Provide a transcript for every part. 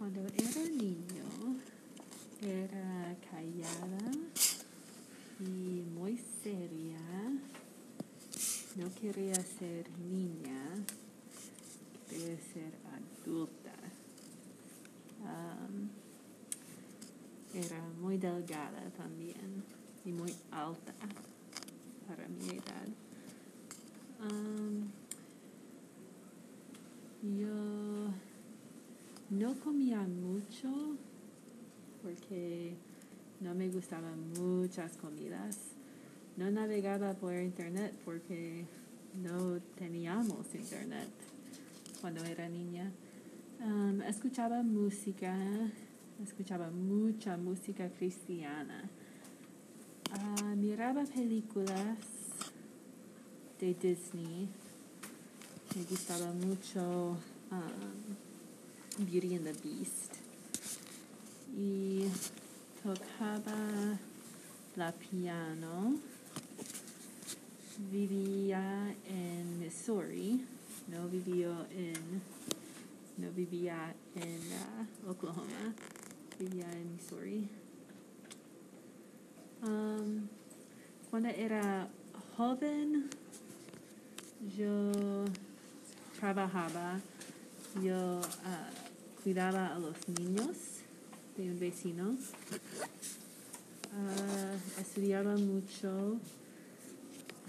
Cuando era niño, era callada y muy seria. No quería ser niña, quería ser adulta. Era muy delgada también y muy alta para mi edad. Um, yo no comía mucho porque no me gustaban muchas comidas. No navegaba por internet porque no teníamos internet cuando era niña. Um, escuchaba música, escuchaba mucha música cristiana. Uh, miraba películas de Disney. Me gustaba mucho Beauty and the Beast. Y tocaba la piano. Vivía en Missouri. No vivió en no vivía en uh, Oklahoma. Vivía en Missouri. Um, cuando era joven, yo trabajaba, yo uh, cuidaba a los niños de un vecino, uh, estudiaba mucho,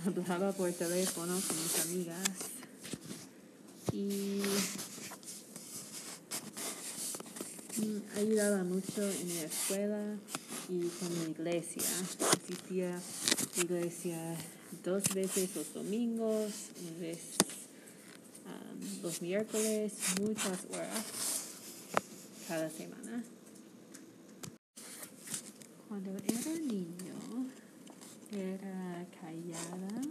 hablaba por teléfono con mis amigas. Y mm, ayudaba mucho en mi escuela y con mi iglesia. Asistía a la iglesia dos veces los domingos, una vez um, los miércoles, muchas horas cada semana. Cuando era niño, era callada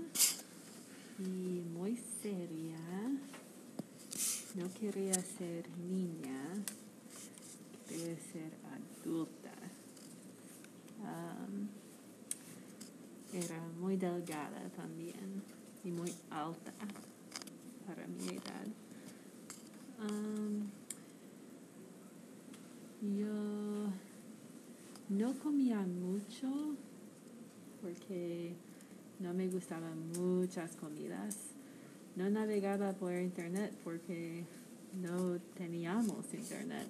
y muy seria. No quería ser niña, quería ser adulta. Era muy delgada también y muy alta para mi edad. Um, yo no comía mucho porque no me gustaban muchas comidas. No navegaba por internet porque no teníamos internet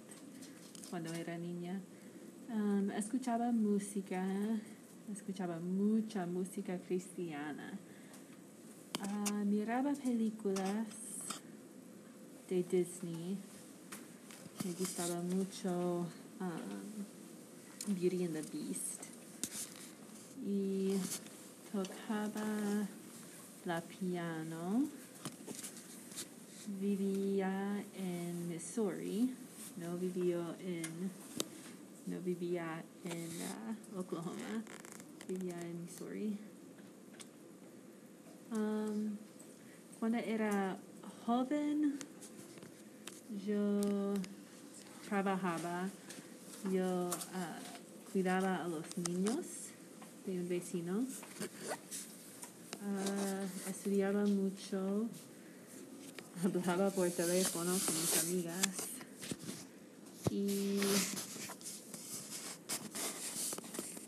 cuando era niña. Um, escuchaba música, escuchaba mucha música cristiana. Uh, miraba películas de Disney. Me gustaba mucho Beauty and the Beast. Y tocaba la piano. Vivía en Missouri. No vivió en no vivía en uh, Oklahoma, vivía en Missouri. Um, cuando era joven, yo trabajaba, yo uh, cuidaba a los niños de un vecino, uh, estudiaba mucho, hablaba por teléfono con mis amigas. Y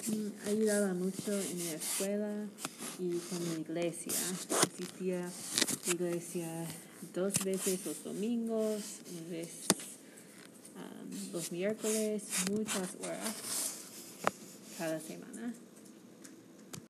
mm, ayudaba mucho en mi escuela y con mi iglesia. Asistía a la iglesia dos veces los domingos, una vez um, los miércoles, muchas horas cada semana.